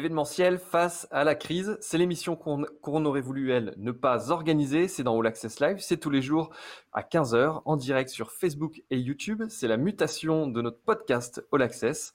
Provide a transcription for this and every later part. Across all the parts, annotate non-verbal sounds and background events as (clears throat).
L'événementiel face à la crise, c'est l'émission qu'on aurait voulu, elle, ne pas organiser. C'est dans All Access Live. C'est tous les jours à 15h en direct sur Facebook et YouTube. C'est la mutation de notre podcast All Access.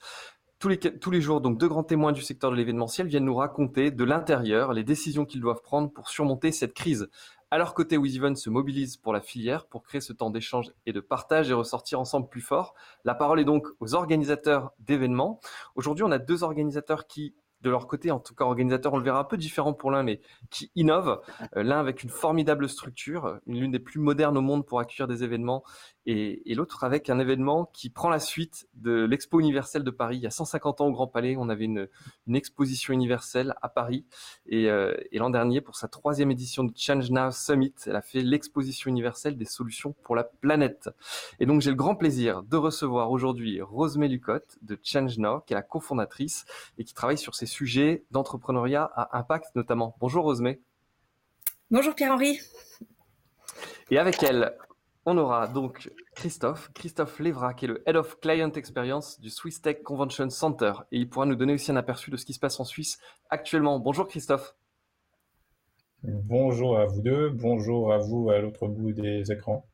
Tous les, jours, donc, deux grands témoins du secteur de l'événementiel viennent nous raconter de l'intérieur les décisions qu'ils doivent prendre pour surmonter cette crise. À leur côté, WizEven se mobilise pour la filière, pour créer ce temps d'échange et de partage et ressortir ensemble plus fort. La parole est donc aux organisateurs d'événements. Aujourd'hui, on a deux organisateurs qui de leur côté, en tout cas organisateur, on le verra un peu différent pour l'un, mais qui innove. Euh, l'un avec une formidable structure, l'une des plus modernes au monde pour accueillir des événements, et, l'autre avec un événement qui prend la suite de l'Expo universelle de Paris. Il y a 150 ans au Grand Palais, on avait une, exposition universelle à Paris, euh, et, l'an dernier, pour sa troisième édition de Change Now Summit, elle a fait l'exposition universelle des solutions pour la planète. Et donc j'ai le grand plaisir de recevoir aujourd'hui Rosemée Lucotte de Change Now, qui est la cofondatrice et qui travaille sur ces sujets d'entrepreneuriat à impact notamment. Bonjour Rosemée. Bonjour Pierre-Henri. Et avec elle, on aura donc Christophe, Christophe Lévra, qui est le Head of Client Experience du Swiss Tech Convention Center. Et il pourra nous donner aussi un aperçu de ce qui se passe en Suisse actuellement. Bonjour Christophe. Bonjour à vous deux, bonjour à vous à l'autre bout des écrans.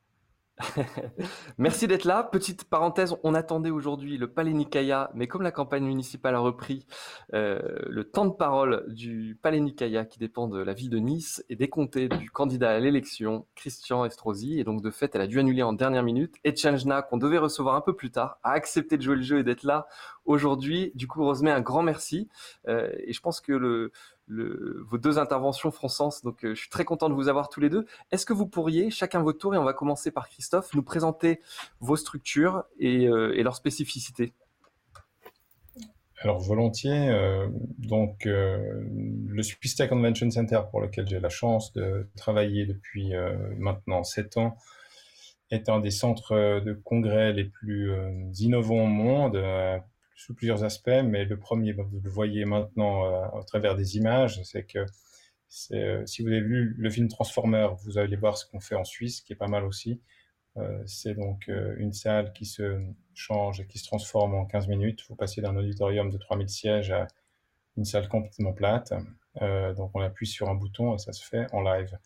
(laughs) Merci d'être là. Petite parenthèse, on attendait aujourd'hui le Palais Nicaïa, mais comme la campagne municipale a repris, euh, le temps de parole du Palais Nicaïa, qui dépend de la ville de Nice, est décompté du candidat à l'élection, Christian Estrosi, et donc de fait, elle a dû annuler en dernière minute. Et Changena, qu'on devait recevoir un peu plus tard, a accepté de jouer le jeu et d'être là aujourd'hui. Du coup, Rosemary, un grand merci. Euh, et je pense que le, vos deux interventions feront sens. Donc, euh, je suis très content de vous avoir tous les deux. Est-ce que vous pourriez, chacun votre tour, et on va commencer par Christophe, nous présenter vos structures et, euh, leurs spécificités? Alors volontiers, euh, donc le Tech Convention Center pour lequel j'ai la chance de travailler depuis maintenant sept ans est un des centres de congrès les plus innovants au monde, sous plusieurs aspects, mais le premier, vous le voyez maintenant euh, à travers des images, c'est que euh, si vous avez vu le film Transformer, vous allez voir ce qu'on fait en Suisse, qui est pas mal aussi. Euh, c'est donc une salle qui se change et qui se transforme en 15 minutes. Vous passez d'un auditorium de 3000 sièges à une salle complètement plate. donc on appuie sur un bouton et ça se fait en live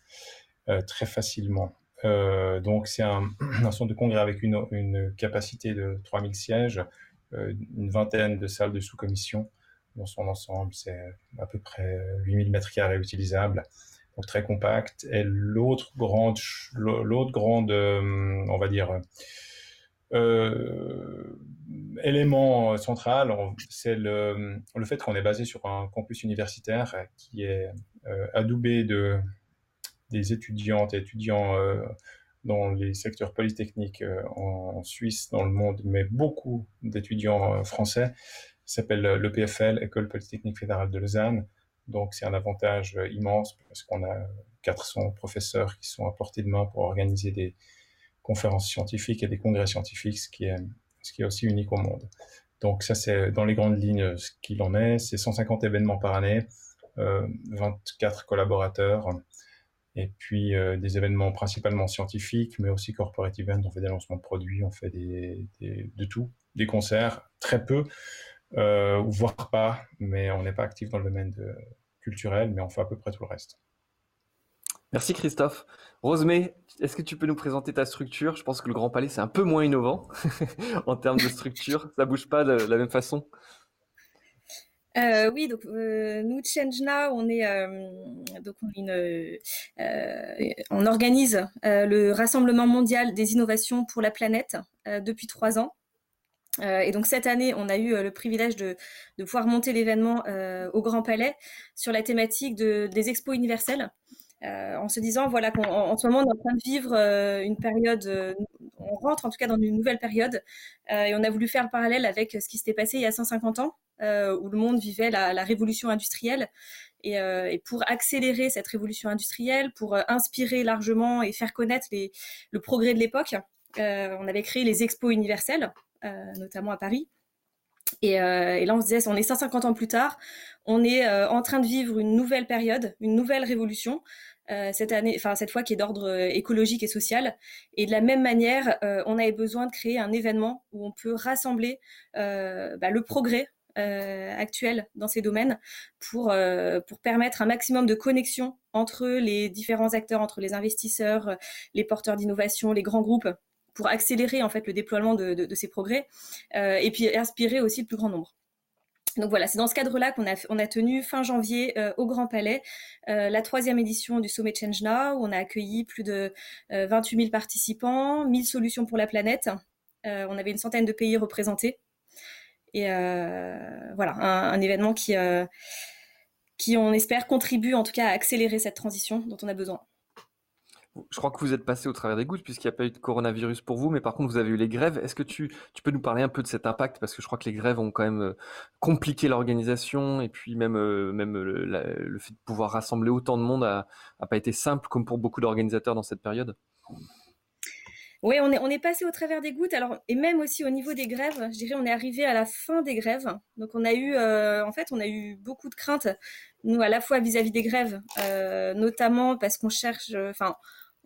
très facilement. donc c'est un, (clears throat) un, de congrès avec une, capacité de 3000 sièges euh, une vingtaine de salles de sous-commission dans son ensemble. C'est à peu près 8000 mètres carrés utilisables, donc très compact. Et l'autre grande, l'autre grande, euh, on va dire, euh, élément central, c'est le, le, fait qu'on est basé sur un campus universitaire qui est adoubé de des étudiantes et étudiants dans les secteurs polytechniques euh, en, Suisse, dans le monde, mais beaucoup d'étudiants euh, français. S'appelle euh, l'EPFL, École Polytechnique Fédérale de Lausanne. Donc c'est un avantage immense parce qu'on a 400 professeurs qui sont à portée de main pour organiser des conférences scientifiques et des congrès scientifiques, ce qui est, aussi unique au monde. Donc ça c'est dans les grandes lignes ce qu'il en est. C'est 150 événements par année, euh, 24 collaborateurs, et puis euh, des événements principalement scientifiques, mais aussi corporate events. On fait des lancements de produits, on fait des, de tout, des concerts, très peu, euh, voire pas, mais on n'est pas actif dans le domaine culturel, mais on fait à peu près tout le reste. Merci Christophe. Rosemée, est-ce que tu peux nous présenter ta structure? Je pense que le Grand Palais, c'est un peu moins innovant (laughs) en termes de structure. Ça bouge pas de la même façon? Euh, oui, donc euh, nous Change Now, on est euh, donc on, organise le rassemblement mondial des innovations pour la planète depuis trois ans. et donc cette année, on a eu le privilège de, pouvoir monter l'événement au Grand Palais sur la thématique de, des expos universelles. en se disant voilà qu'en ce moment on est en train de vivre une période, on rentre en tout cas dans une nouvelle période, et on a voulu faire le parallèle avec ce qui s'était passé il y a 150 ans, euh, où le monde vivait la, révolution industrielle. Et, euh, et, pour accélérer cette révolution industrielle, pour euh, inspirer largement et faire connaître les, le progrès de l'époque, euh, on avait créé les expos universelles, notamment à Paris. Et, et, là, on se disait, on est 150 ans plus tard, on est en train de vivre une nouvelle période, une nouvelle révolution. Euh, cette année, enfin cette fois qui est d'ordre écologique et social. Et de la même manière, euh, on avait besoin de créer un événement où on peut rassembler euh, bah, le progrès actuelle dans ces domaines pour, pour permettre un maximum de connexion entre les différents acteurs, entre les investisseurs, les porteurs d'innovation, les grands groupes, pour accélérer en fait le déploiement de, de ces progrès et puis inspirer aussi le plus grand nombre. Donc voilà, c'est dans ce cadre-là qu'on a, on a tenu fin janvier euh, au Grand Palais euh, la troisième édition du sommet Change Now, où on a accueilli plus de 28 euh, 000 participants, 1000 solutions pour la planète. on avait une centaine de pays représentés. Et voilà, un, un, événement qui, qui, on espère, contribue en tout cas à accélérer cette transition dont on a besoin. Je crois que vous êtes passé au travers des gouttes puisqu'il n'y a pas eu de coronavirus pour vous, mais par contre vous avez eu les grèves. Est-ce que tu, peux nous parler un peu de cet impact? Parce que je crois que les grèves ont quand même euh, compliqué l'organisation et puis même, euh, même le, fait de pouvoir rassembler autant de monde n'a pas été simple comme pour beaucoup d'organisateurs dans cette période. Oui, on est, passé au travers des gouttes. Alors, et même aussi au niveau des grèves, je dirais, on est arrivé à la fin des grèves. Donc, on a eu, euh, en fait, on a eu beaucoup de craintes, nous, à la fois vis-à-vis des grèves, notamment parce qu'on cherche,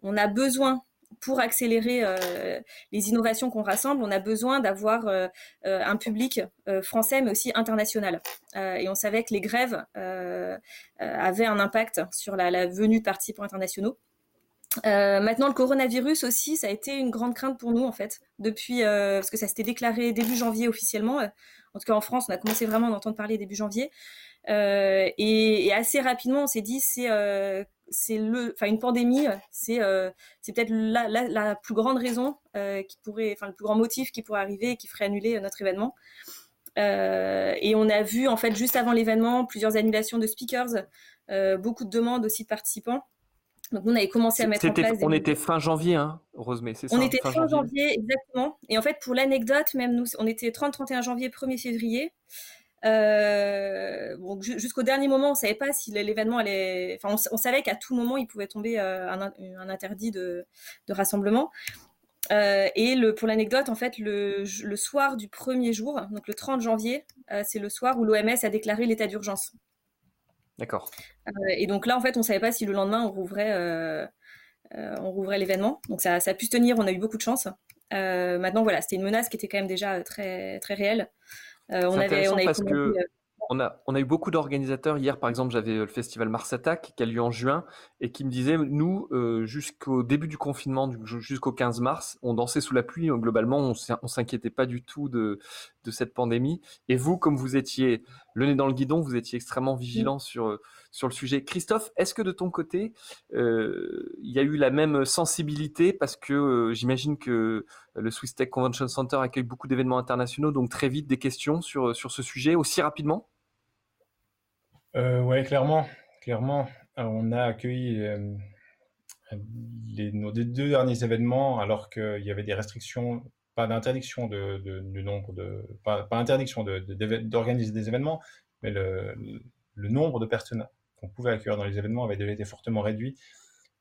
on a besoin pour accélérer euh, les innovations qu'on rassemble, on a besoin d'avoir euh, euh, un public français, mais aussi international. et on savait que les grèves avaient un impact sur la, venue de participants internationaux. maintenant, le coronavirus aussi, ça a été une grande crainte pour nous, en fait, depuis, parce que ça s'était déclaré début janvier officiellement. En tout cas, en France, on a commencé vraiment à entendre parler début janvier. Et, et, assez rapidement, on s'est dit, c'est c'est le, enfin une pandémie, c'est euh, c'est peut-être la, la, plus grande raison euh, qui pourrait, enfin le plus grand motif qui pourrait arriver et qui ferait annuler notre événement. Euh, et on a vu en fait juste avant l'événement plusieurs annulations de speakers, beaucoup de demandes aussi de participants. Donc nous on avait commencé à mettre en place. On était fin janvier, hein, Rosemée, c'est ça On était fin, janvier. exactement. Et en fait pour l'anecdote, même nous, on était 30-31 janvier, 1er février. Euh, bon, jusqu'au dernier moment, on savait pas si l'événement allait. Enfin, on, savait qu'à tout moment, il pouvait tomber euh, un, un, interdit de, de rassemblement. Euh, et le, pour l'anecdote, en fait, le, le, soir du premier jour, donc le 30 janvier, c'est le soir où l'OMS a déclaré l'état d'urgence. D'accord. Et donc là, en fait, on savait pas si le lendemain on rouvrait, on rouvrait l'événement. Donc ça, ça, a pu se tenir. On a eu beaucoup de chance. maintenant, voilà, c'était une menace qui était quand même déjà très très réelle. Euh, on avait, on parce que euh, on a, on a eu beaucoup d'organisateurs. Hier, par exemple, j'avais euh, le festival Mars Attack qui a lieu en juin et qui me disait, nous, jusqu'au début du confinement, jusqu'au 15 mars, on dansait sous la pluie. Globalement, on s'inquiétait pas du tout de, de cette pandémie. Et vous, comme vous étiez le nez dans le guidon, vous étiez extrêmement vigilant sur, sur le sujet. Christophe, est-ce que de ton côté, euh, il y a eu la même sensibilité Parce que euh, j'imagine que le Swiss Tech Convention Center accueille beaucoup d'événements internationaux, donc très vite des questions sur, sur ce sujet, aussi rapidement? Euh, Oui, clairement. clairement. on a accueilli les, nos deux derniers événements alors qu'il y avait des restrictions pas d'interdiction de, du nombre de, pas, d'organiser des événements, mais le, le, nombre de personnes qu'on pouvait accueillir dans les événements avait déjà été fortement réduit.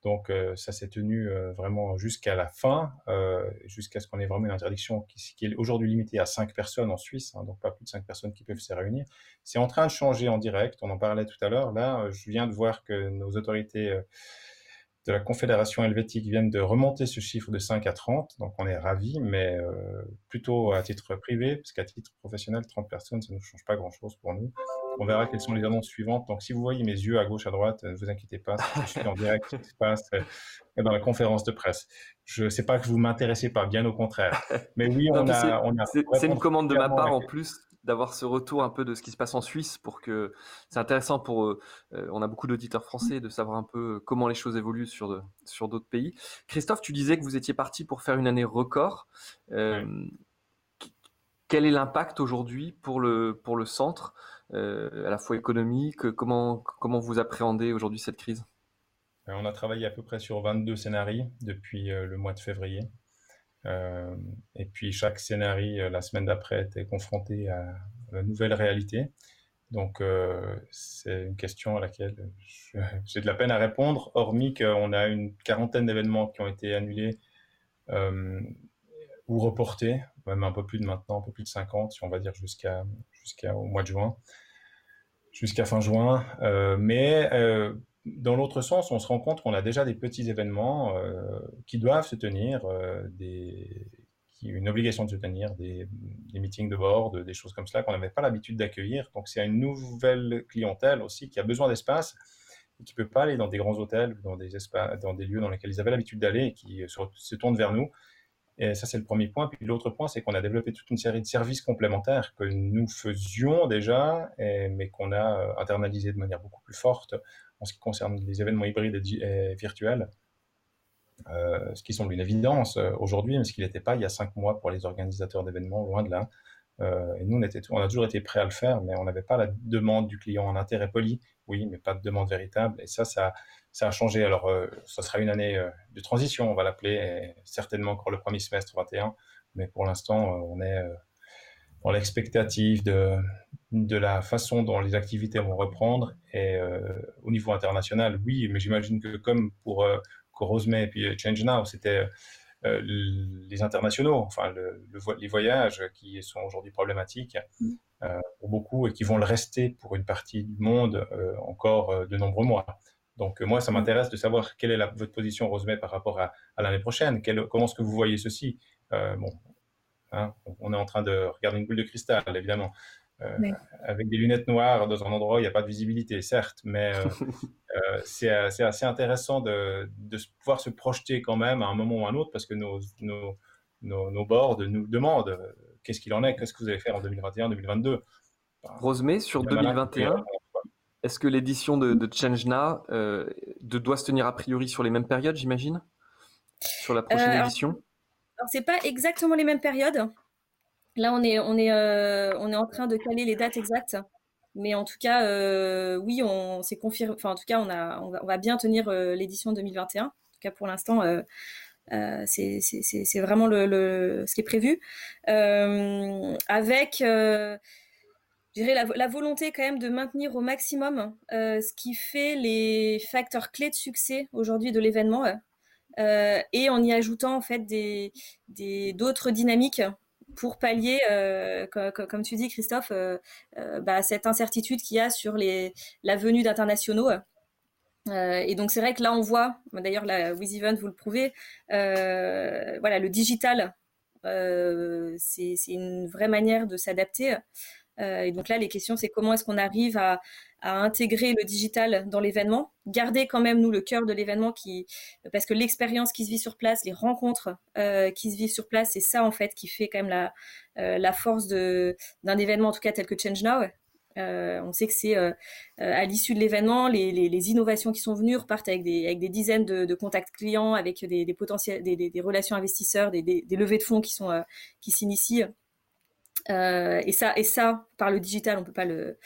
Donc euh, ça s'est tenu euh, vraiment jusqu'à la fin, euh, jusqu'à ce qu'on ait vraiment une interdiction qui, est aujourd'hui limitée à 5 personnes en Suisse, hein, donc pas plus de 5 personnes qui peuvent se réunir. C'est en train de changer en direct, on en parlait tout à l'heure. Là, je viens de voir que nos autorités de la Confédération helvétique viennent de remonter ce chiffre de 5 à 30, donc on est ravis, mais euh, plutôt à titre privé, parce qu'à titre professionnel, 30 personnes, ça ne change pas grand-chose pour nous. On verra quelles sont les annonces suivantes. Donc si vous voyez mes yeux à gauche, à droite, ne vous inquiétez pas, je suis en direct ce qui se passe euh, dans la conférence de presse. Je ne sais pas que vous m'intéressez pas, bien au contraire. Mais oui, on a... C'est une commande de ma part en plus d'avoir ce retour un peu de ce qui se passe en Suisse pour que c'est intéressant pour euh, on a beaucoup d'auditeurs français de savoir un peu comment les choses évoluent sur sur d'autres pays. Christophe, tu disais que vous étiez parti pour faire une année record. Euh, quel est l'impact aujourd'hui pour le pour le centre euh, à la fois économique Comment comment vous appréhendez aujourd'hui cette crise? On a travaillé à peu près sur 22 scénarios depuis le mois de février. Euh, et puis chaque scénario, euh, la semaine d'après, était confronté à la nouvelle réalité. Donc euh, c'est une question à laquelle (laughs) j'ai de la peine à répondre, hormis qu'on a une quarantaine d'événements qui ont été annulés ou reportés, même un peu plus de maintenant, un peu plus de 50, si on va dire jusqu'à jusqu'au mois de juin, jusqu'à fin juin. mais dans l'autre sens, on se rend compte qu'on a déjà des petits événements euh, qui doivent se tenir, euh, des, une obligation de se tenir, des, meetings de board, des choses comme cela qu'on n'avait pas l'habitude d'accueillir. Donc c'est une nouvelle clientèle aussi qui a besoin d'espace et qui ne peut pas aller dans des grands hôtels, dans des, dans des lieux dans lesquels ils avaient l'habitude d'aller et qui se, se tournent vers nous. Et ça, c'est le premier point. Puis l'autre point, c'est qu'on a développé toute une série de services complémentaires que nous faisions déjà, mais qu'on a euh, internalisé de manière beaucoup plus forte en ce qui concerne les événements hybrides et, virtuels. Euh, ce qui semble une évidence euh, aujourd'hui, mais ce qui n'était pas il y a cinq mois pour les organisateurs d'événements, loin de là. et nous, on, on, a toujours été prêts à le faire, mais on n'avait pas la demande du client en intérêt poli, oui, mais pas de demande véritable. Et ça, ça, ça a changé. Alors, euh, ça sera une année euh, de transition, on va l'appeler, certainement encore le premier semestre 21. Mais pour l'instant, euh, on est dans l'expectative de, de la façon dont les activités vont reprendre. Et au niveau international, oui, mais j'imagine que comme pour Corosme et puis Change Now, c'était les internationaux, enfin le, les voyages qui sont aujourd'hui problématiques mmh. pour beaucoup et qui vont le rester pour une partie du monde encore de nombreux mois. Donc, euh, moi, ça m'intéresse de savoir quelle est la, votre position, Rosemay, par rapport à, l'année prochaine. comment est-ce que vous voyez ceci? Euh, Bon, hein, on est en train de regarder une boule de cristal, évidemment. Euh, avec des lunettes noires dans un endroit où il n'y a pas de visibilité, certes, mais (laughs) c'est assez intéressant de, pouvoir se projeter quand même à un moment ou à un autre parce que nos, nos, nos, boards nous demandent qu'est-ce qu'il en est, qu'est-ce que vous allez faire en 2021-2022. Rosemay, sur 2021, est-ce que l'édition de, de euh, doit se tenir a priori sur les mêmes périodes, j'imagine? Sur la prochaine euh, édition? Alors, c'est pas exactement les mêmes périodes. Là, euh, on est en train de caler les dates exactes. Mais en tout cas, oui, on s'est confirmé. En tout cas, on, va, bien tenir l'édition 2021. En tout cas, pour l'instant, c'est vraiment ce qui est prévu. avec la, volonté quand même de maintenir au maximum euh, ce qui fait les facteurs clés de succès aujourd'hui de l'événement euh, et en y ajoutant en fait d'autres dynamiques pour pallier, euh, comme, tu dis Christophe, bah, cette incertitude qu'il y a sur la venue d'internationaux. et donc c'est vrai que là on voit, d'ailleurs la WizEvent vous le prouvez, voilà le digital, c'est une vraie manière de s'adapter. Euh, et donc là, les questions, c'est comment est-ce qu'on arrive à, intégrer le digital dans l'événement, garder quand même nous le cœur de l'événement parce que l'expérience qui se vit sur place, les rencontres euh, qui se vivent sur place, c'est ça en fait qui fait quand même la, euh, force d'un événement en tout cas tel que Change Now. on sait que c'est à l'issue de l'événement, les, innovations qui sont venues repartent avec des, dizaines de, contacts clients, avec des, des, relations investisseurs, des, levées de fonds qui sont qui s'initient euh, et ça, et ça, par le digital, on peut pas le,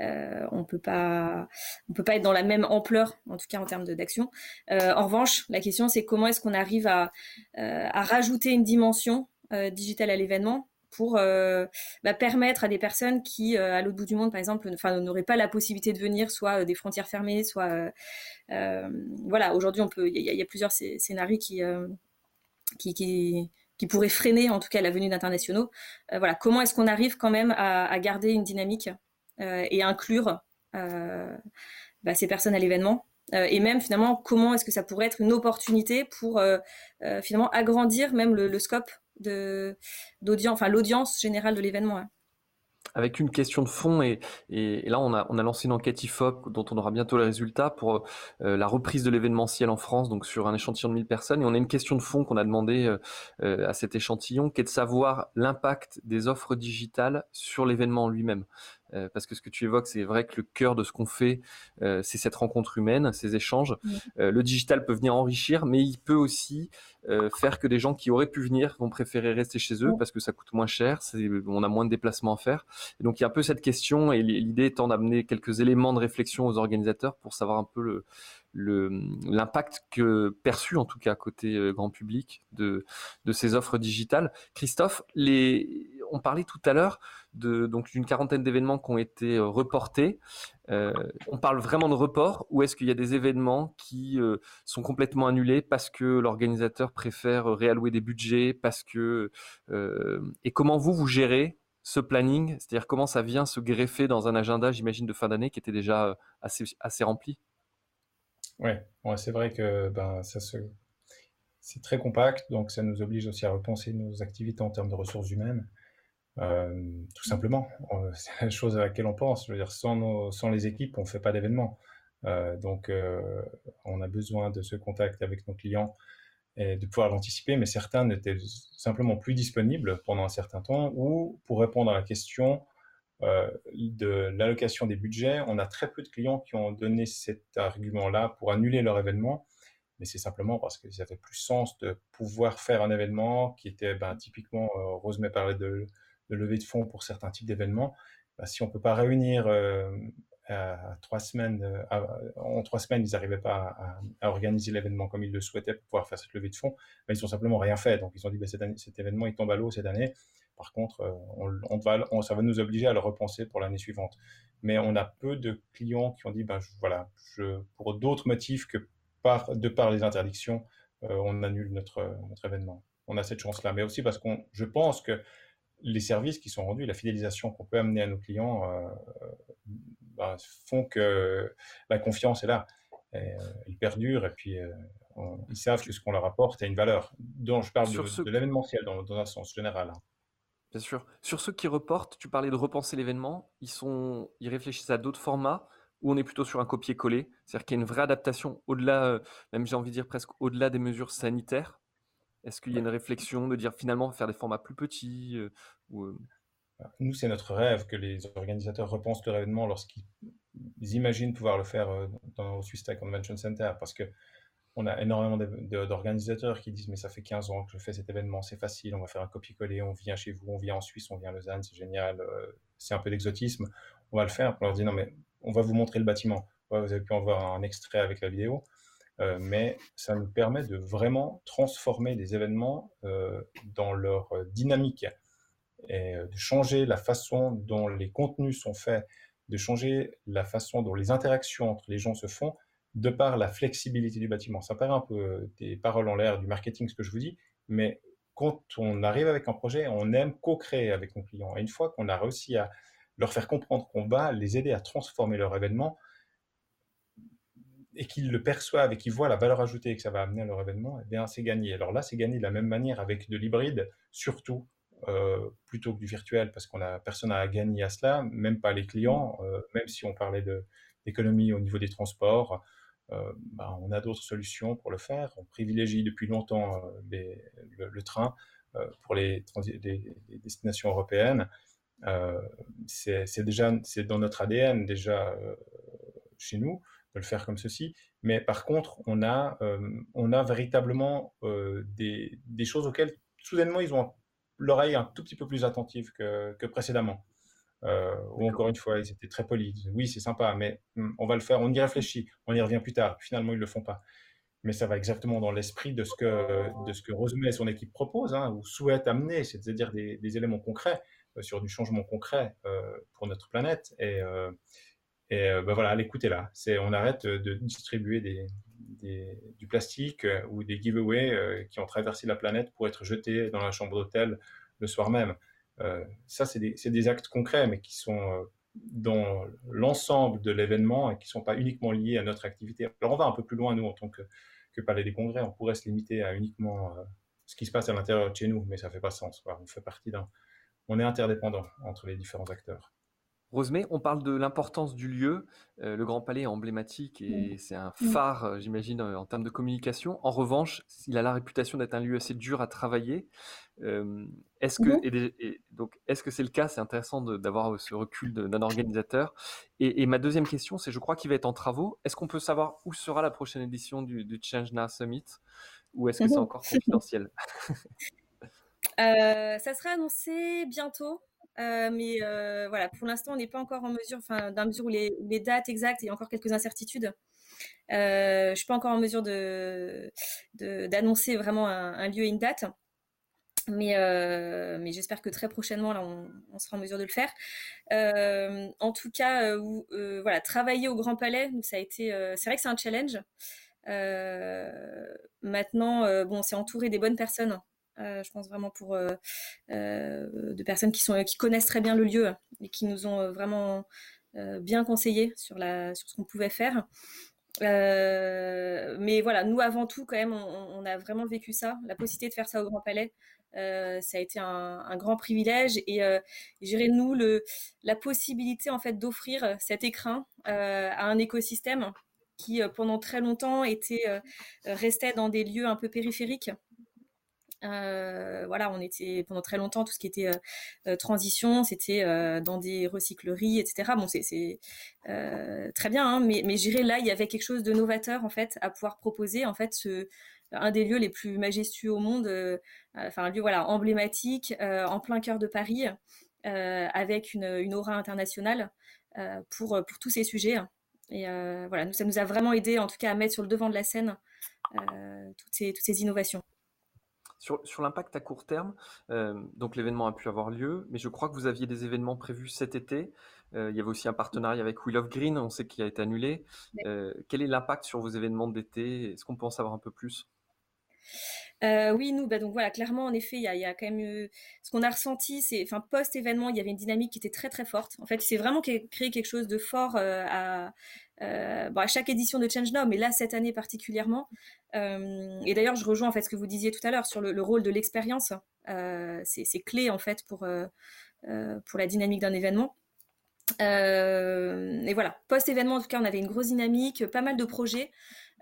euh, on peut pas, on peut pas être dans la même ampleur, en tout cas en termes d'action. Euh, en revanche, la question c'est comment est-ce qu'on arrive à, rajouter une dimension digitale à l'événement pour bah, permettre à des personnes qui, à l'autre bout du monde, par exemple, n'auraient pas la possibilité de venir, soit des frontières fermées, soit, voilà. Aujourd'hui, on peut, il y, a plusieurs scénarios qui, qui qui pourrait freiner en tout cas la venue d'internationaux. Euh, voilà, comment est-ce qu'on arrive quand même à, garder une dynamique euh, et inclure euh, bah, ces personnes à l'événement et même finalement comment est-ce que ça pourrait être une opportunité pour finalement agrandir même le, scope d'audience, enfin l'audience générale de l'événement. Hein avec une question de fond et, là on a, on a lancé une enquête IFOP dont on aura bientôt les résultats pour euh, la reprise de l'événementiel en France, donc sur un échantillon de 1000 personnes. Et on a une question de fond qu'on a demandé euh, euh, à cet échantillon, qui est de savoir l'impact des offres digitales sur l'événement lui-même. Euh, parce que ce que tu évoques, c'est vrai que le cœur de ce qu'on fait, euh, c'est cette rencontre humaine, ces échanges. Euh, le digital peut venir enrichir, mais il peut aussi faire que des gens qui auraient pu venir vont préférer rester chez eux parce que ça coûte moins cher, on a moins de déplacements à faire. Et donc il y a un peu cette question et l'idée étant d'amener quelques éléments de réflexion aux organisateurs pour savoir un peu le, l'impact que perçu en tout cas côté grand public de, de ces offres digitales. Christophe, les, on parlait tout à l'heure de donc d'une quarantaine d'événements qui ont été euh, reportés. Euh, on parle vraiment de report ou est-ce qu'il y a des événements qui euh, sont complètement annulés parce que l'organisateur préfère réallouer des budgets, parce que et comment vous vous gérez ce planning, c'est-à-dire comment ça vient se greffer dans un agenda, j'imagine, de fin d'année qui était déjà assez, assez rempli? Oui, ouais, c'est vrai que ben, ça se c'est très compact, donc ça nous oblige aussi à repenser nos activités en termes de ressources humaines. Euh, tout simplement, (laughs) c'est la chose à laquelle on pense. Je veux dire, sans, les équipes, on ne fait pas d'événements. Euh, donc, euh, on a besoin de ce contact avec nos clients et de pouvoir l'anticiper, mais certains n'étaient simplement plus disponibles pendant un certain temps ou pour répondre à la question de l'allocation des budgets, on a très peu de clients qui ont donné cet argument-là pour annuler leur événement mais c'est simplement parce que ça fait plus sens de pouvoir faire un événement qui était ben, typiquement, euh, Rosemay parlait de, de levée de fonds pour certains types d'événements. Ben, si on ne peut pas réunir euh, trois semaines, euh, en trois semaines, ils n'arrivaient pas à, organiser l'événement comme ils le souhaitaient pour pouvoir faire cette levée de fonds, ben, ils n'ont simplement rien fait. Donc ils ont dit ben, cet événement il tombe à l'eau cette année. Par contre, euh, on, va, ça va nous obliger à le repenser pour l'année suivante. Mais on a peu de clients qui ont dit, ben, voilà, pour d'autres motifs que de par les interdictions, on annule notre, notre événement. On a cette chance-là. Mais aussi parce qu'on, je pense que les services qui sont rendus, la fidélisation qu'on peut amener à nos clients euh, bah, font que la confiance est là. Et, euh, elle perdure et puis ils savent que ce qu'on leur apporte a une valeur. Donc je parle de, l'événementiel dans, dans, un sens général. Hein. Bien sûr. Sur ceux qui reportent, tu parlais de repenser l'événement. Ils, sont, ils réfléchissent à d'autres formats ou on est plutôt sur un copier-coller? C'est-à-dire qu'il y a une vraie adaptation au-delà, euh, même j'ai envie de dire presque au-delà des mesures sanitaires? Est-ce qu'il y a une réflexion de dire finalement faire des formats plus petits euh, ou, euh? Nous, c'est notre rêve que les organisateurs repensent leur événement lorsqu'ils imaginent pouvoir le faire dans, au Swiss Tech Convention Center parce que on a énormément d'organisateurs qui disent mais ça fait 15 ans que je fais cet événement, c'est facile, on va faire un copier-coller, on vient chez vous, on vient en Suisse, on vient à Lausanne, c'est génial, c'est un peu d'exotisme, on va le faire. On leur dit non mais on va vous montrer le bâtiment. vous avez pu en voir un extrait avec la vidéo. Euh, mais ça nous permet de vraiment transformer des événements euh, dans leur dynamique et de changer la façon dont les contenus sont faits, de changer la façon dont les interactions entre les gens se font de par la flexibilité du bâtiment. Ça paraît un peu des paroles en l'air du marketing, ce que je vous dis, mais quand on arrive avec un projet, on aime co-créer avec nos clients. Et une fois qu'on a réussi à leur faire comprendre qu'on va les aider à transformer leur événement et qu'ils le perçoivent et qu'ils voient la valeur ajoutée que ça va amener à leur événement, eh bien, c'est gagné. Alors là, c'est gagné de la même manière avec de l'hybride, surtout euh, plutôt que du virtuel, parce qu'on a personne à gagner à cela, même pas les clients, euh, même si on parlait d'économie au niveau des transports. Euh, ben, on a d'autres solutions pour le faire. On privilégie depuis longtemps le, train pour les, les, destinations européennes. C'est déjà c'est dans notre ADN déjà chez nous de le faire comme ceci. Mais par contre, on a, euh, on a véritablement des, des, choses auxquelles soudainement ils ont l'oreille un tout petit peu plus attentive que, que précédemment. ou encore une fois, ils étaient très polis. Oui, c'est sympa, mais hmm, on va le faire, on y réfléchit, on y revient plus tard. Finalement, ils le font pas. Mais ça va exactement dans l'esprit de ce que de ce que Rosemary et son équipe proposent hein, ou souhaitent amener, c'est-à-dire des, des, éléments concrets. Euh, sur du changement concret euh, pour notre planète. Et, euh, et ben voilà, l'écoute est là. C'est, on arrête de distribuer du plastique ou des giveaways qui ont traversé la planète pour être jetés dans la chambre d'hôtel le soir même. ça, c'est des, des, actes concrets, mais qui sont dans l'ensemble de l'événement et qui ne sont pas uniquement liés à notre activité. Alors, on va un peu plus loin, nous, en tant que, que Palais des Congrès. On pourrait se limiter à uniquement ce qui se passe à l'intérieur de chez nous, mais ça ne fait pas sens. On fait partie d'un, on est interdépendant entre les différents acteurs. Rosemée, on parle de l'importance du lieu. Euh, le Grand Palais est emblématique et mm. c'est un mm. phare, euh, j'imagine, euh, en termes de communication. En revanche, il a la réputation d'être un lieu assez dur à travailler. est-ce que, mm-hmm. donc, est-ce que c'est le cas? C'est intéressant d'avoir ce recul d'un organisateur. Et, ma deuxième question, c'est, je crois qu'il va être en travaux. Est-ce qu'on peut savoir où sera la prochaine édition du, du Change Now Summit? Ou est-ce que c'est mm-hmm. encore confidentiel? (laughs) Euh, ça sera annoncé bientôt. Euh, mais euh, voilà, pour l'instant, on n'est pas encore en mesure, enfin, d'un mesure où les, dates exactes, il y a encore quelques incertitudes. je suis pas encore en mesure de d'annoncer vraiment un, lieu et une date. Mais, mais j'espère que très prochainement, là, on, sera en mesure de le faire. en tout cas, voilà, travailler au Grand Palais, ça a été, c'est vrai que c'est un challenge. maintenant, bon, c'est entouré des bonnes personnes euh, je pense vraiment pour euh, euh, de personnes qui connaissent très bien le lieu et qui nous ont vraiment bien conseillé sur ce qu'on pouvait faire. mais voilà, nous avant tout, quand même, on, a vraiment vécu ça, la possibilité de faire ça au Grand Palais. ça a été un, grand privilège et euh, nous la possibilité en fait d'offrir cet écrin à un écosystème qui pendant très longtemps était restait dans des lieux un peu périphériques euh, voilà, on était pendant très longtemps tout ce qui était euh, euh, transition, c'était dans des recycleries, etc. Bon, c'est très bien, hein, mais, mais j'irais là, il y avait quelque chose de novateur en fait à pouvoir proposer en fait un des lieux les plus majestueux au monde, enfin un lieu voilà emblématique en plein cœur de Paris, avec une, aura internationale pour tous ces sujets. Et voilà, nous, ça nous a vraiment aidé en tout cas à mettre sur le devant de la scène toutes ces innovations. Sur, sur l'impact à court terme, euh, donc l'événement a pu avoir lieu, mais je crois que vous aviez des événements prévus cet été. Euh, il y avait aussi un partenariat avec Wheel of Green, on sait qu'il a été annulé. Euh, quel est l'impact sur vos événements d'été? Est-ce qu'on peut en savoir un peu plus? Oui, nous, bah, donc voilà, clairement, en effet, il y a, y a, quand même ce qu'on a ressenti, c'est, enfin, post-événement, il y avait une dynamique qui était très très forte. En fait, c'est vraiment créé quelque chose de fort à, bon, à chaque édition de Change Now, mais là cette année particulièrement. Euh, et d'ailleurs, je rejoins en fait ce que vous disiez tout à l'heure sur le, rôle de l'expérience. Euh, c'est clé en fait pour euh, pour la dynamique d'un événement. et voilà, post-événement, en tout cas, on avait une grosse dynamique, pas mal de projets.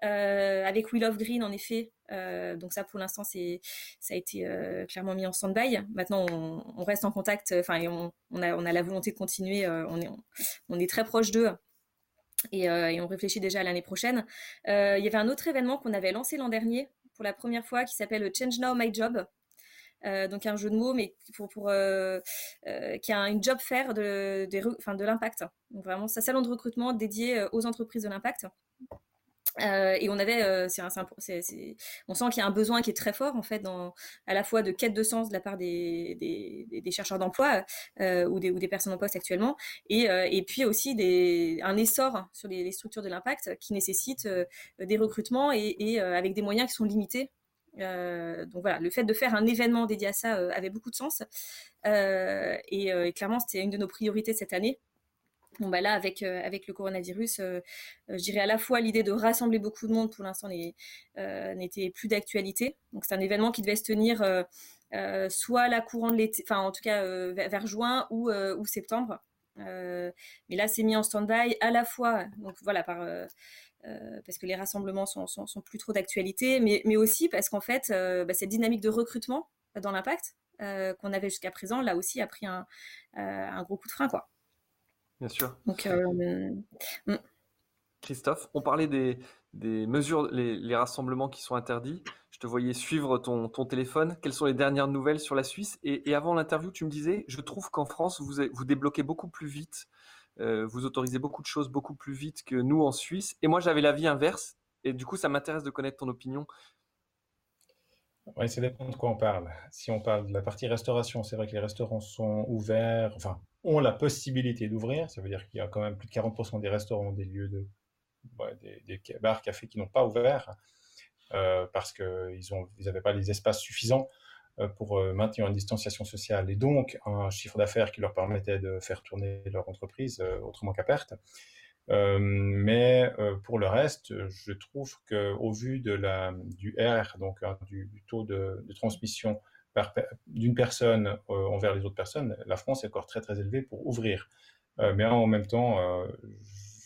avec Wheel of Green, en effet. donc ça, pour l'instant, ça a été clairement mis en stand-by. Maintenant, on, reste en contact. Enfin, on, on, a, on a la volonté de continuer. on est on est très proche d'eux. Euh, et, on réfléchit déjà à l'année prochaine. Euh, il y avait un autre événement qu'on avait lancé l'an dernier pour la première fois qui s'appelle Change Now My Job. Euh, donc un jeu de mots, mais pour, qui a une job fair de, de, l'impact. Vraiment, c'est un salon de recrutement dédié aux entreprises de l'impact. Euh, et on avait, euh, on sent qu'il y a un besoin qui est très fort en fait, à la fois de quête de sens de la part des, chercheurs d'emploi euh, ou, des, personnes en poste actuellement, et, puis aussi un essor sur les, structures de l'impact qui nécessitent euh, des recrutements et, avec des moyens qui sont limités. donc voilà, le fait de faire un événement dédié à ça avait beaucoup de sens, et clairement c'était une de nos priorités cette année. Bon, bah là, avec, euh, avec le coronavirus, euh, euh, je dirais à la fois l'idée de rassembler beaucoup de monde, pour l'instant, n'était plus d'actualité. Donc, c'est un événement qui devait se tenir soit la courant de l'été, enfin, en tout cas, vers, juin ou, septembre. mais là, c'est mis en stand-by à la fois, donc voilà, par, parce que les rassemblements sont, sont, sont plus trop d'actualité, mais, mais aussi parce qu'en fait, bah, cette dynamique de recrutement dans l'impact qu'on avait jusqu'à présent, là aussi, a pris un, un gros coup de frein, quoi. Bien sûr. Donc, euh. Christophe, on parlait des, mesures, les, rassemblements qui sont interdits. Je te voyais suivre ton, téléphone. Quelles sont les dernières nouvelles sur la Suisse? Et, avant l'interview, tu me disais, je trouve qu'en France, vous, vous débloquez beaucoup plus vite, euh, vous autorisez beaucoup de choses beaucoup plus vite que nous en Suisse. Et moi, j'avais l'avis inverse. Et du coup, ça m'intéresse de connaître ton opinion. Oui, ça dépend de quoi on parle. Si on parle de la partie restauration, c'est vrai que les restaurants sont ouverts, enfin, ont la possibilité d'ouvrir. Ça veut dire qu'il y a quand même plus de 40% des restaurants, des lieux de, des, bars, cafés qui n'ont pas ouvert euh, parce qu'ils n'avaient pas les espaces suffisants euh, pour euh, maintenir une distanciation sociale et donc un chiffre d'affaires qui leur permettait de faire tourner leur entreprise autrement qu'à perte. Euh, mais euh, pour le reste, je trouve que au vu de la, du R, donc hein, du, taux de transmission d'une personne euh, envers les autres personnes, la France est encore très très élevée pour ouvrir. mais en même temps,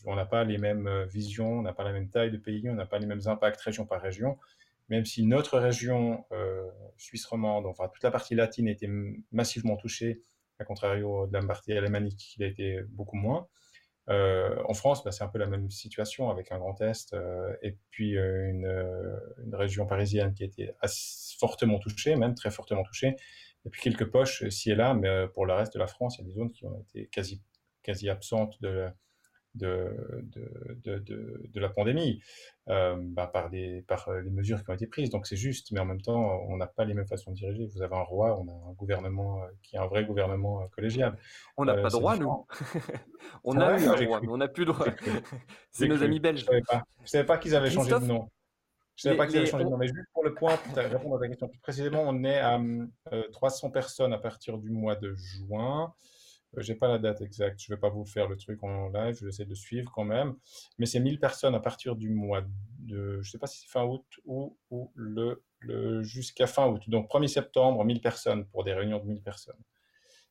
on n'a pas les mêmes visions, on n'a pas la même taille de pays, on n'a pas les mêmes impacts région par région. Même si notre région suisse romande, enfin toute la partie latine, était massivement touchée, à contrario de la partie alémanique qui a été beaucoup moins. Euh, en France, bah, c'est un peu la même situation avec un Grand Est euh, et puis euh, une, région parisienne qui a été fortement touchée, même très fortement touchée, et puis quelques poches ci et là, mais pour le reste de la France, il y a des zones qui ont été quasi, quasi absentes de, de, de, de, de la pandémie euh, bah, par, des, par euh, les mesures qui ont été prises. Donc c'est juste, mais en même temps, on n'a pas les mêmes façons de diriger. Vous avez un roi, on a un gouvernement euh, qui est un vrai gouvernement collégial. On n'a pas de roi, nous. (laughs) on a eu un roi, mais on n'a plus de roi. (laughs) c'est nos amis belges. Je ne savais pas, qu'ils avaient changé de nom. Je ne savais pas qu'ils avaient changé de nom, mais juste pour le point, pour répondre à ta question plus précisément, on est à 300 personnes à partir du mois de juin. J'ai pas la date exacte, je vais pas vous faire le truc en live, je vais essayer de suivre quand même. Mais c'est 1000 personnes à partir du mois de, je sais pas si c'est fin août ou, ou le, le jusqu'à fin août. Donc 1er septembre, 1000 personnes pour des réunions de 1000 personnes.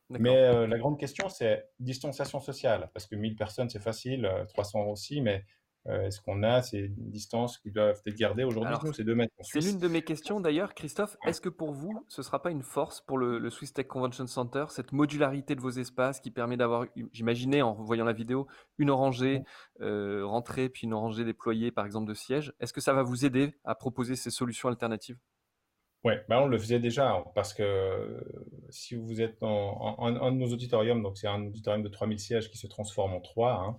Mais la grande question, c'est distanciation sociale, parce que 1000 personnes, c'est facile, 300 aussi, mais euh, est-ce qu'on a ces distances qui doivent être gardées aujourd'hui c'est 2 mètres. C'est l'une de mes questions d'ailleurs, Christophe. Est-ce que pour vous, ce ne sera pas une force pour le, Swiss Tech Convention Center, cette modularité de vos espaces qui permet d'avoir, j'imaginais en voyant la vidéo, une rangée euh, rentrée puis une rangée déployée par exemple de sièges? Est-ce que ça va vous aider à proposer ces solutions alternatives? Oui, bah on le faisait déjà parce que si vous êtes en, un de nos auditoriums, donc c'est un auditorium de 3000 sièges qui se transforme en trois, hein,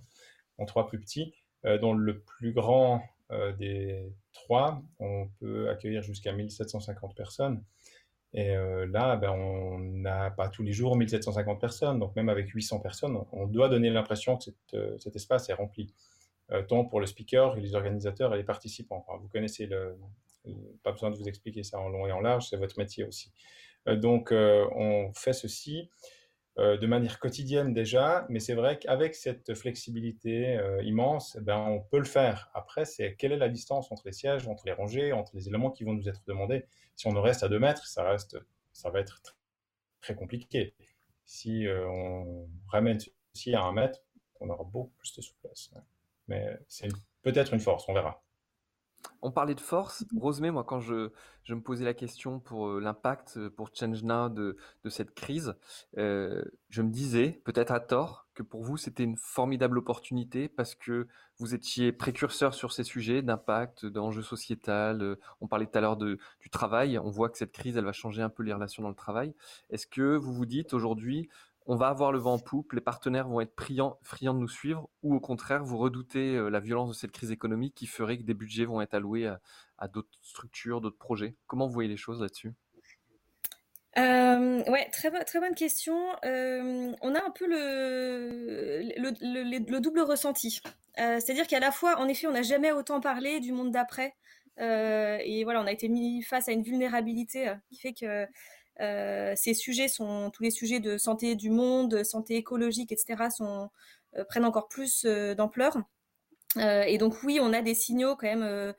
en trois plus petits, euh, dans le plus grand euh, des trois, on peut accueillir jusqu'à 1750 personnes. Et euh, là, ben, on n'a pas tous les jours 1750 personnes, donc même avec 800 personnes, on doit donner l'impression que cet espace est rempli, tant pour le speaker, les organisateurs et les participants. vous connaissez le, pas besoin de vous expliquer ça en long et en large, c'est votre métier aussi. donc, on fait ceci de manière quotidienne déjà, mais c'est vrai qu'avec cette flexibilité euh, immense, eh ben, on peut le faire. Après, c'est quelle est la distance entre les sièges, entre les rangées, entre les éléments qui vont nous être demandés? Si on reste à 2 mètres, ça, reste, ça va être très compliqué. Si euh, on ramène ceci à 1 mètre, on aura beaucoup plus de souplesse. Mais c'est peut-être une force, on verra. On parlait de force. Mmh Rosemée, moi, quand je, je me posais la question pour euh, l'impact euh, pour Change Now de, de cette crise, euh, je me disais, peut-être à tort, que pour vous, c'était une formidable opportunité parce que vous étiez précurseur sur ces sujets d'impact, d'enjeux sociétal. On parlait tout à l'heure du travail. On voit que cette crise, elle va changer un peu les relations dans le travail. Est-ce que vous vous dites aujourd'hui, on va avoir le vent en poupe, les partenaires vont être friands, de nous suivre, ou au contraire, vous redoutez euh, la violence de cette crise économique qui ferait que des budgets vont être alloués à, d'autres structures, d'autres projets Comment vous voyez les choses là-dessus? Euh, ouais, très, bonne question. Euh, on a un peu le, le, double ressenti. C'est-à-dire qu'à la fois, en effet, on n'a jamais autant parlé du monde d'après. et voilà, on a été mis face à une vulnérabilité qui fait que euh, ces sujets sont tous les sujets de santé du monde, santé écologique, etc. Euh, prennent encore plus euh, d'ampleur. et donc oui, on a des signaux quand même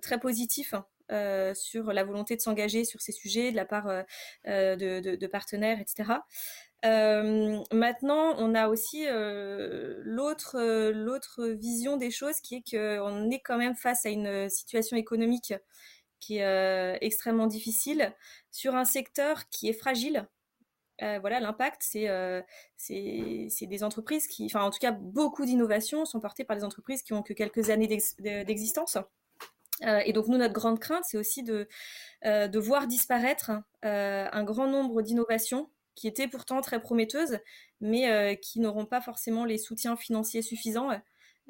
très positifs sur la volonté de s'engager sur ces sujets de la part de, de, partenaires, etc. maintenant, on a aussi l'autre l'autre vision des choses qui est qu'on est quand même face à une situation économique qui est euh, extrêmement difficile sur un secteur qui est fragile. Euh, voilà, l'impact, c'est euh, des entreprises qui, enfin en tout cas, beaucoup d'innovations sont portées par des entreprises qui ont que quelques années d'existence. et donc nous, notre grande crainte, c'est aussi de, de voir disparaître un grand nombre d'innovations qui étaient pourtant très prometteuses, mais qui n'auront pas forcément les soutiens financiers suffisants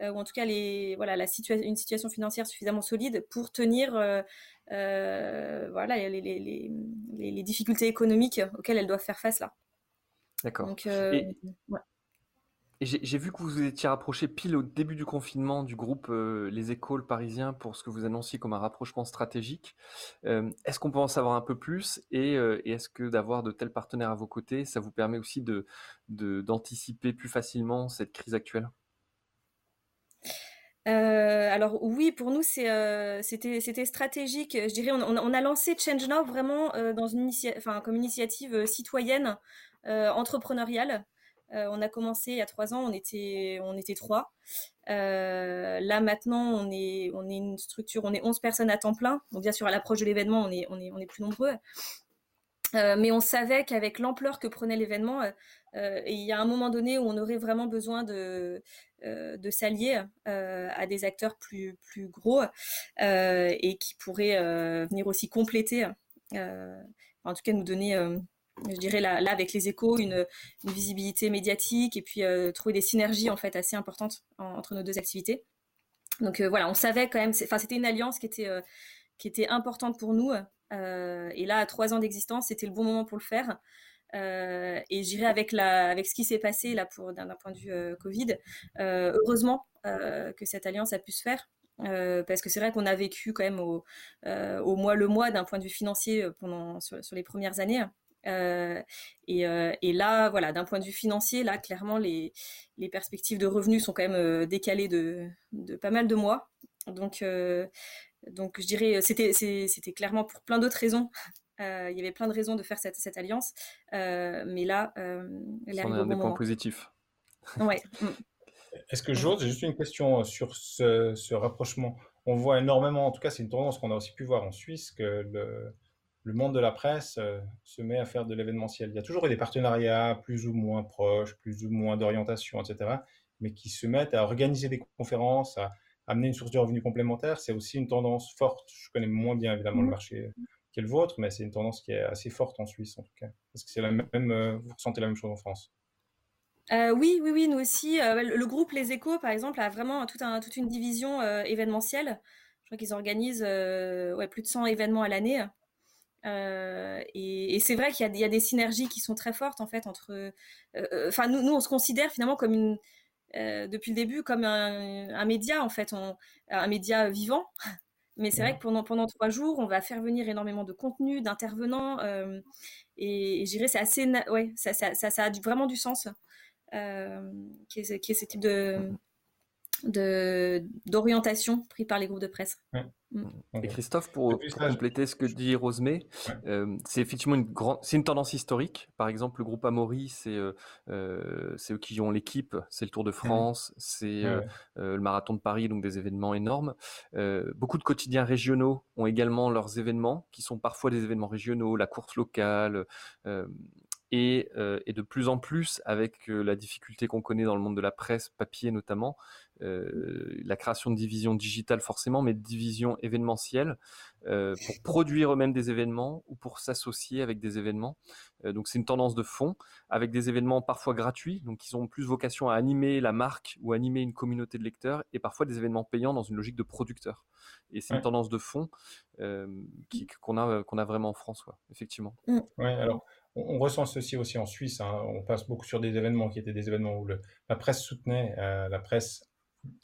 euh, ou en tout cas les, voilà, la une situation financière suffisamment solide pour tenir euh, euh, voilà, les, les, les, les, difficultés économiques auxquelles elles doivent faire face là. D'accord. et, j'ai vu que vous vous étiez rapproché pile au début du confinement du groupe Les Écoles Parisiens pour ce que vous annonciez comme un rapprochement stratégique. est-ce qu'on peut en savoir un peu plus et, et est-ce que d'avoir de tels partenaires à vos côtés, ça vous permet aussi de d'anticiper plus facilement cette crise actuelle? Euh, alors oui, pour nous euh, c'était stratégique. Je dirais on, a lancé Change Now vraiment euh, comme initiative citoyenne entrepreneuriale. on a commencé il y a trois ans, on était trois. là maintenant on est une structure, on est 11 personnes à temps plein. Donc bien sûr à l'approche de l'événement on est plus nombreux. Euh, mais on savait qu'avec l'ampleur que prenait l'événement, euh, euh, il y a un moment donné où on aurait vraiment besoin de, de s'allier à des acteurs plus, plus gros et qui pourraient venir aussi compléter, en tout cas nous donner, je dirais là, avec les échos, une, visibilité médiatique et puis trouver des synergies en fait assez importantes entre nos deux activités. Donc voilà, on savait quand même, enfin c'était une alliance qui était, qui était importante pour nous et là, à trois ans d'existence, c'était le bon moment pour le faire. Euh, et j'irai avec avec ce qui s'est passé là pour d'un point de vue euh, Covid. heureusement que cette alliance a pu se faire. parce que c'est vrai qu'on a vécu quand même au, au mois le mois d'un point de vue financier pendant sur, les premières années Et, là, voilà, d'un point de vue financier, là, clairement, les, les perspectives de revenus sont quand même décalées de, de, pas mal de mois. Donc, donc je dirais, c'était, c'était clairement pour plein d'autres raisons. (laughs) il y avait plein de raisons de faire cette, cette alliance. mais là, elle est un des points positifs. Ouais. (laughs) Mm. Est-ce que j'ose J'ai juste une question sur ce, ce, rapprochement? On voit énormément, en tout cas, c'est une tendance qu'on a aussi pu voir en Suisse, que le, le monde de la presse euh, se met à faire de l'événementiel. Il y a toujours eu des partenariats plus ou moins proches, plus ou moins d'orientation, etc., mais qui se mettent à organiser des conférences, à amener une source de revenus complémentaire. C'est aussi une tendance forte. Je connais moins bien évidemment le mmh. marché qu'est le vôtre, mais c'est une tendance qui est assez forte en Suisse en tout cas. Est-ce que c'est la même, euh, vous ressentez la même chose en France? Euh, oui, oui, oui, nous aussi. le groupe Les Échos, par exemple, a vraiment tout un, toute une division événementielle. Je crois qu'ils organisent ouais, plus de 100 événements à l'année. Euh, et, c'est vrai qu'il y, a des synergies qui sont très fortes en fait entre. Euh, euh, enfin, nous, nous, on se considère finalement comme une, depuis le début comme un, média en fait, un média vivant. (laughs) Mais c'est vrai que pendant, pendant trois jours, on va faire venir énormément de contenu, d'intervenants. et, je dirais c'est assez. Ouais, ça, ça, ça, a vraiment du sens. qui, est, qui est ce type de, d'orientation pris par les groupes de presse. Mm. Et Christophe, pour, compléter ce que dit Rosemée, euh, c'est effectivement une grande, c'est une tendance historique. Par exemple, le groupe Amaury, c'est euh, euh, c'est eux qui ont l'équipe, c'est le Tour de France, c'est le Marathon de Paris, donc des événements énormes. beaucoup de quotidiens régionaux ont également leurs événements, qui sont parfois des événements régionaux, la course locale. Et, et, de plus en plus, avec la difficulté qu'on connaît dans le monde de la presse, papier notamment, euh, la création de divisions digitales forcément, mais de divisions événementielles euh, pour produire eux-mêmes des événements ou pour s'associer avec des événements. Euh, donc c'est une tendance de fond, avec des événements parfois gratuits, donc ils ont plus vocation à animer la marque ou animer une communauté de lecteurs, et parfois des événements payants dans une logique de producteur. Et c'est une tendance de fond qu'on a, qu'on a vraiment en France, effectivement. Mm. Ouais, alors on, ressent ceci aussi en Suisse. Hein. On passe beaucoup sur des événements qui étaient des événements où la presse soutenait, la presse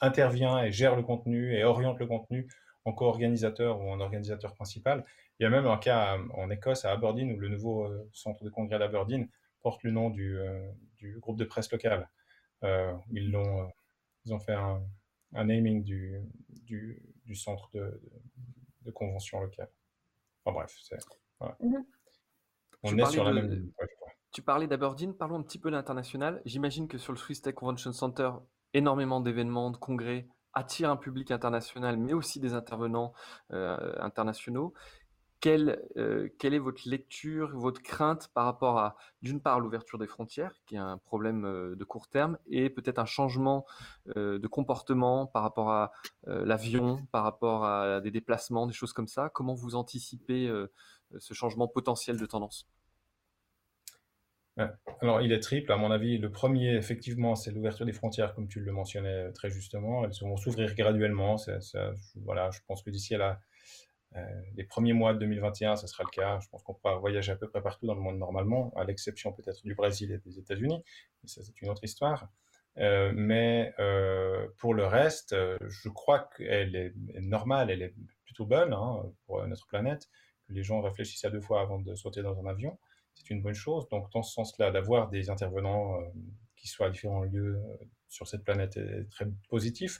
intervient et gère le contenu et oriente le contenu en co-organisateur ou en organisateur principal. Il y a même un cas en Écosse, à Aberdeen, où le nouveau euh, centre de congrès d'Aberdeen porte le nom du, euh, du, groupe de presse local. Euh, ils, l'ont, ils ont fait un, naming du, du, du centre de, de, convention locale. Enfin bref, c'est, mm-hmm. on est sur la même Tu parlais d'Aberdeen, parlons un petit peu de l'international. J'imagine que sur le Swiss Tech Convention Center, énormément d'événements, de congrès, attire un public international, mais aussi des intervenants euh, internationaux. Quelle, euh, quelle, est votre lecture, votre crainte par rapport à, d'une part, l'ouverture des frontières, qui est un problème euh, de court terme, et peut-être un changement de comportement par rapport à l'avion, par rapport à des déplacements, des choses comme ça? Comment vous anticipez ce changement potentiel de tendance? Alors, il est triple, à mon avis. Le premier, effectivement, c'est l'ouverture des frontières, comme tu le mentionnais très justement. Elles vont s'ouvrir graduellement. voilà, je pense que d'ici euh, les premiers mois de 2021, ce sera le cas. Je pense qu'on pourra voyager à peu près partout dans le monde normalement, à l'exception peut-être du Brésil et des États-Unis. ça, c'est une autre histoire. Euh, mais euh, pour le reste, je crois qu'elle est, normale, elle est plutôt bonne hein, pour notre planète, que les gens réfléchissent à deux fois avant de sauter dans un avion c'est une bonne chose. Donc, dans ce sens-là, d'avoir des intervenants euh, qui soient à différents lieux euh, sur cette planète est très positif.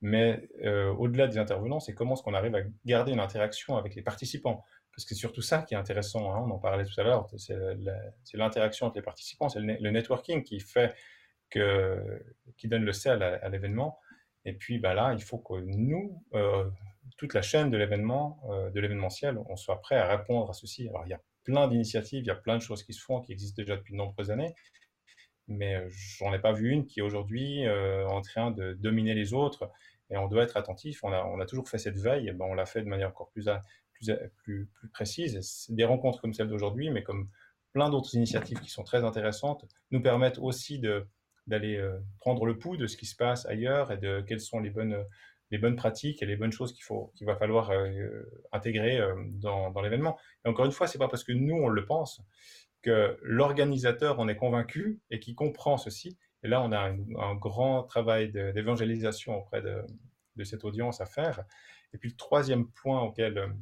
Mais euh, au-delà des intervenants, c'est comment est-ce qu'on arrive à garder une interaction avec les participants? Parce que c'est surtout ça qui est intéressant, hein, on en parlait tout à l'heure, c'est l'interaction avec les participants, c'est le, networking qui fait que, qui donne le sel à, l'événement. Et puis bah là, il faut que nous, toute la chaîne de l'événement, de l'événementiel, on soit prêt à répondre à ceci. Alors il a plein d'initiatives, il y a plein de choses qui se font, qui existent déjà depuis de nombreuses années, mais euh, j'en ai pas vu une qui est aujourd'hui euh, en train de dominer les autres, et on doit être attentif. On a, toujours fait cette veille, ben on l'a fait de manière encore plus, précise. Des rencontres comme celle d'aujourd'hui, mais comme plein d'autres initiatives qui sont très intéressantes, nous permettent aussi d'aller euh, prendre le pouls de ce qui se passe ailleurs et de quelles sont les bonnes les bonnes pratiques et les bonnes choses qu'il faut qu'il va falloir euh, intégrer euh, dans, l'événement. Et encore une fois, c'est pas parce que nous on le pense que l'organisateur en est convaincu et qui comprend ceci. Et là, on a un, grand travail d'évangélisation auprès de, de, cette audience à faire. Et puis le troisième point auquel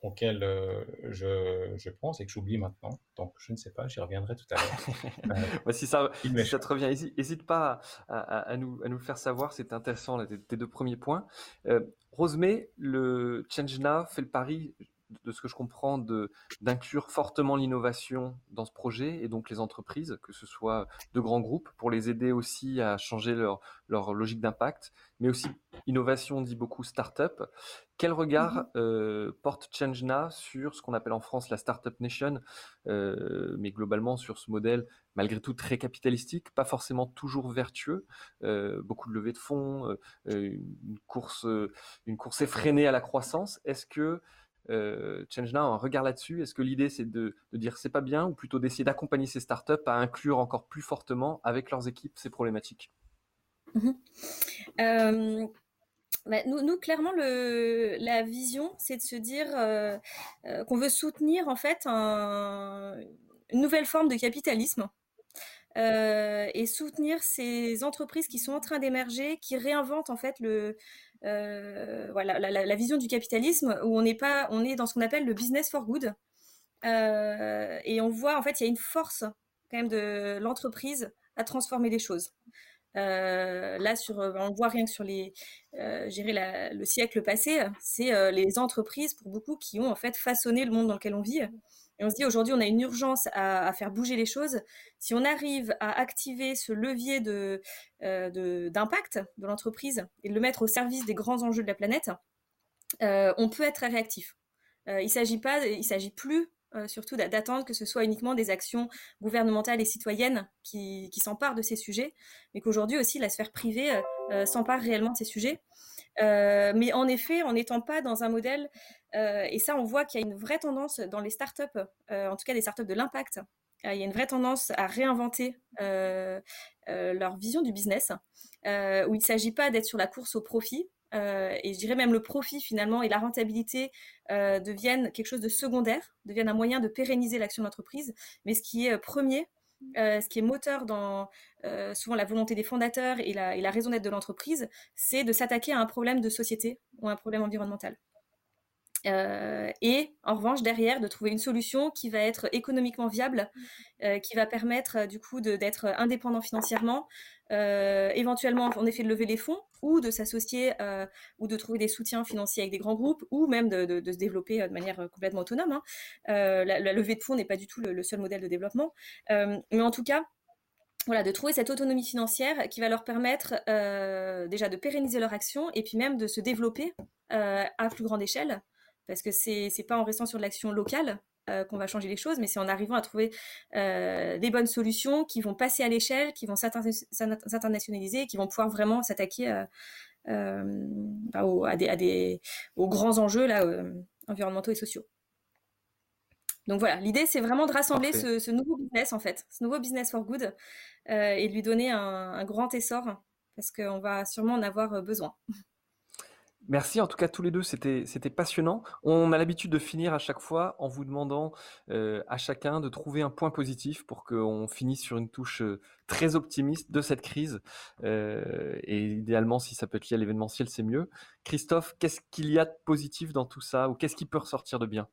auquel euh, je, je, pense et que j'oublie maintenant. Donc, je ne sais pas, j'y reviendrai tout à l'heure. (laughs) euh, si, ça, si ça te revient, n'hésite pas à, à, à, nous, à nous le faire savoir, c'est intéressant, là, tes, tes, deux premiers points. Euh, Rosemée, le ChangeNA fait le pari, de ce que je comprends, d'inclure fortement l'innovation dans ce projet et donc les entreprises, que ce soit de grands groupes, pour les aider aussi à changer leur, leur logique d'impact, mais aussi innovation, dit beaucoup start-up. Quel regard mm -hmm. euh, porte ChangeNA sur ce qu'on appelle en France la Startup Nation, euh, mais globalement sur ce modèle malgré tout très capitalistique, pas forcément toujours vertueux, euh, beaucoup de levées de fonds, une course, une course effrénée à la croissance. Est-ce que euh, ChangeNow un regard là-dessus Est-ce que l'idée c'est de, de, dire c'est pas bien ou plutôt d'essayer d'accompagner ces startups à inclure encore plus fortement avec leurs équipes ces problématiques? Mmh. euh, bah, nous, clairement, la vision, c'est de se dire euh, euh, qu'on veut soutenir en fait un, une nouvelle forme de capitalisme. Et soutenir ces entreprises qui sont en train d'émerger, qui réinventent en fait le, voilà, la, vision du capitalisme où on n'est pas, on est dans ce qu'on appelle le business for good. Euh, et on voit en fait, il y a une force quand même de l'entreprise à transformer les choses. Euh, là, sur, on voit rien que sur les, euh, le siècle passé, c'est euh, les entreprises pour beaucoup qui ont en fait façonné le monde dans lequel on vit. Et on se dit aujourd'hui, on a une urgence à, faire bouger les choses. Si on arrive à activer ce levier euh, d'impact de, l'entreprise et de le mettre au service des grands enjeux de la planète, euh, on peut être réactif. Euh, il s'agit pas, il s'agit plus surtout d'attendre que ce soit uniquement des actions gouvernementales et citoyennes qui, s'emparent de ces sujets, mais qu'aujourd'hui aussi la sphère privée s'empare réellement de ces sujets. Euh, mais en effet, en n'étant pas dans un modèle, euh, et ça on voit qu'il y a une vraie tendance dans les startups, en tout cas des startups de l'impact, il y a une vraie tendance à réinventer leur vision du business, où il ne s'agit pas d'être sur la course au profit, euh, et je dirais même le profit finalement et la rentabilité euh, deviennent quelque chose de secondaire, deviennent un moyen de pérenniser l'action d'entreprise. Mais ce qui est euh, premier, euh, ce qui est moteur dans euh, souvent la volonté des fondateurs et la, et la raison d'être de l'entreprise, c'est de s'attaquer à un problème de société ou un problème environnemental. Euh, et en revanche derrière de trouver une solution qui va être économiquement viable, euh, qui va permettre du coup d'être indépendant financièrement, euh, éventuellement en effet de lever les fonds ou de s'associer euh, ou de trouver des soutiens financiers avec des grands groupes ou même de, de, de se développer de manière complètement autonome. Hein. Euh, la, la, levée de fonds n'est pas du tout le, le, seul modèle de développement, euh, mais en tout cas voilà, de trouver cette autonomie financière qui va leur permettre euh, déjà de pérenniser leur action et puis même de se développer euh, à plus grande échelle parce que c'est c'est pas en restant sur l'action locale euh, qu'on va changer les choses, mais c'est en arrivant à trouver euh, des bonnes solutions qui vont passer à l'échelle, qui vont s'internationaliser, qui vont pouvoir vraiment s'attaquer euh, bah, aux, à des, à des, aux grands enjeux là, environnementaux et sociaux. Donc voilà, l'idée c'est vraiment de rassembler ce, ce, nouveau business en fait, ce nouveau business for good, et de lui donner un, un grand essor parce qu'on va sûrement en avoir besoin. Merci en tout cas tous les deux, c'était c'était passionnant. On a l'habitude de finir à chaque fois en vous demandant euh, à chacun de trouver un point positif pour qu'on finisse sur une touche euh, très optimiste de cette crise. Euh, et idéalement, si ça peut être lié à l'événementiel, c'est mieux. Christophe, qu'est-ce qu'il y a de positif dans tout ça ou qu'est-ce qui peut ressortir de bien?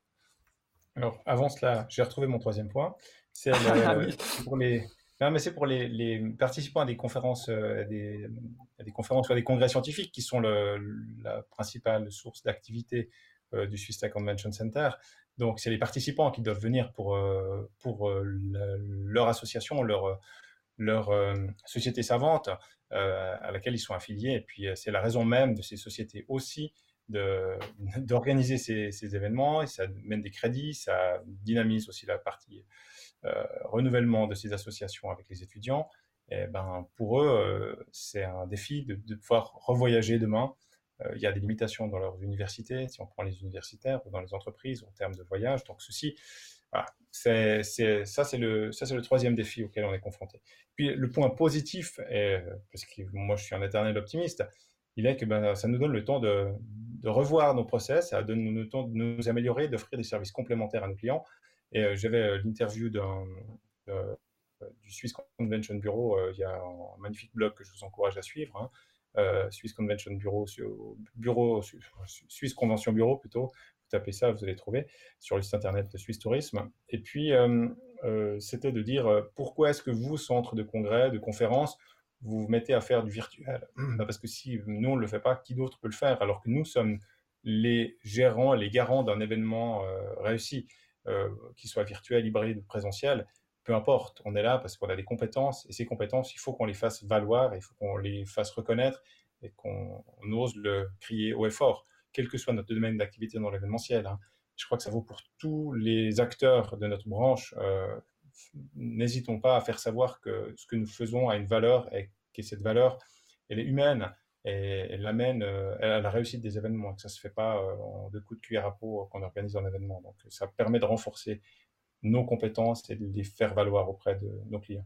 Alors avant cela, j'ai retrouvé mon troisième point. C'est (laughs) ah oui. pour les mais c'est pour les, participants à des conférences, euh, à des, conférences ou à des congrès scientifiques qui sont la principale source d'activité euh, du Swiss Tech Convention Center. Donc, c'est les participants qui doivent venir pour, euh, leur association, leur, société savante à laquelle ils sont affiliés. Et puis, c'est la raison même de ces sociétés aussi d'organiser ces, ces, événements. Et ça mène des crédits, ça dynamise aussi la partie renouvellement de ces associations avec les étudiants, et eh ben, pour eux, euh, c'est un défi de, pouvoir revoyager demain. Euh, il y a des limitations dans leurs universités, si on prend les universitaires ou dans les entreprises en termes de voyage. Donc ceci, ça, c'est le, ça, c'est le troisième défi auquel on est confronté. Puis le point positif, est, parce que moi je suis un éternel optimiste, il est que ben, ça nous donne le temps de, de revoir nos process, ça donne le temps de nous améliorer, d'offrir des services complémentaires à nos clients. Et euh, j'avais euh, l'interview euh, du Swiss Convention Bureau. il y a un magnifique blog que je vous encourage à suivre. Hein. Swiss Convention Bureau, bureau, Swiss Convention Bureau plutôt. Vous tapez ça, vous allez trouver sur le site internet de Suisse Tourisme. Et puis, c'était de dire pourquoi est-ce que vous, centre de congrès, de conférences, vous vous mettez à faire du virtuel? Bah, Parce que si nous, on ne le fait pas, qui d'autre peut le faire Alors que nous sommes les gérants, les garants d'un événement réussi, qu'il soit virtuel, hybride ou présentiel peu importe, on est là parce qu'on a des compétences et ces compétences, il faut qu'on les fasse valoir, il faut qu'on les fasse reconnaître et qu'on ose le crier haut et fort, quel que soit notre domaine d'activité dans l'événementiel. Hein. Je crois que ça vaut pour tous les acteurs de notre branche. Euh, n'hésitons pas à faire savoir que ce que nous faisons a une valeur et que cette valeur, elle est humaine et elle amène euh, à la réussite des événements, que ça ne se fait pas euh, en deux coups de cuillère à peau qu'on organise un événement. Donc ça permet de renforcer nos compétences et de les faire valoir auprès de nos clients.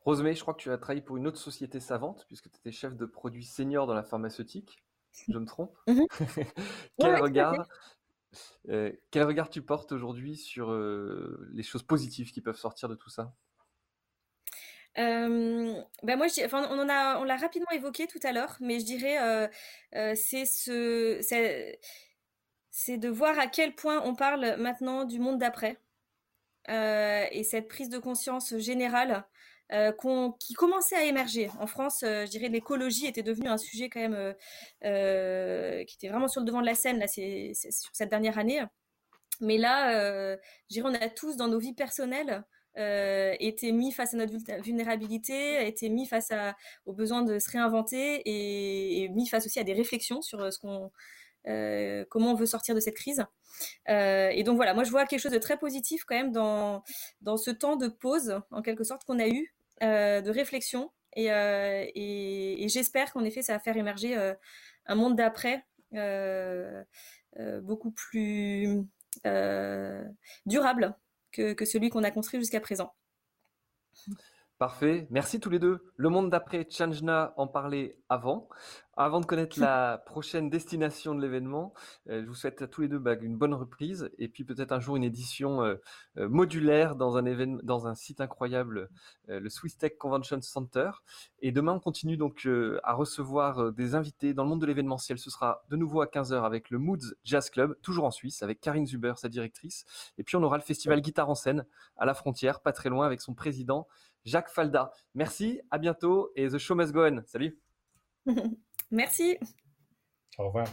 Rosemée, je crois que tu as travaillé pour une autre société savante, puisque tu étais chef de produit senior dans la pharmaceutique. Je me trompe? (laughs) Mhm. (laughs) quel, regard, euh, quel regard tu portes aujourd'hui sur euh, les choses positives qui peuvent sortir de tout ça? Euh, ben moi, enfin, on l'a rapidement évoqué tout à l'heure, mais je dirais, c'est ce, c'est de voir à quel point on parle maintenant du monde d'après euh, et cette prise de conscience générale euh, qui commençait à émerger. En France, euh, je dirais l'écologie était devenue un sujet quand même qui était vraiment sur le devant de la scène là, cette dernière année. Mais là, je dirais, on a tous dans nos vies personnelles été mis face à notre vulnérabilité, été mis face à, au besoin de se réinventer et, et mis face aussi à des réflexions sur qu'on euh, comment on veut sortir de cette crise. Euh, et donc voilà, moi je vois quelque chose de très positif quand même dans, ce temps de pause, en quelque sorte, qu'on a eu, euh, de réflexion. Et, j'espère qu'en effet, ça va faire émerger un monde d'après beaucoup plus durable que, celui qu'on a construit jusqu'à présent. Parfait. Merci tous les deux. Le monde d'après, Chanjna en parlait avant. Avant de connaître (laughs) la prochaine destination de l'événement, euh, je vous souhaite à tous les deux bah, une bonne reprise et puis peut-être un jour une édition euh, euh, modulaire dans un, événement, dans un site incroyable, le Swiss Tech Convention Center. Et demain, on continue donc à recevoir des invités dans le monde de l'événementiel. Ce sera de nouveau à 15h avec le Moods Jazz Club, toujours en Suisse, avec Karine Zuber, sa directrice. Et puis on aura le festival Guitare en scène à la frontière, pas très loin, avec son président Jacques Falda. Merci, à bientôt et The Show Must Go On. Salut. (laughs) Merci. Au revoir.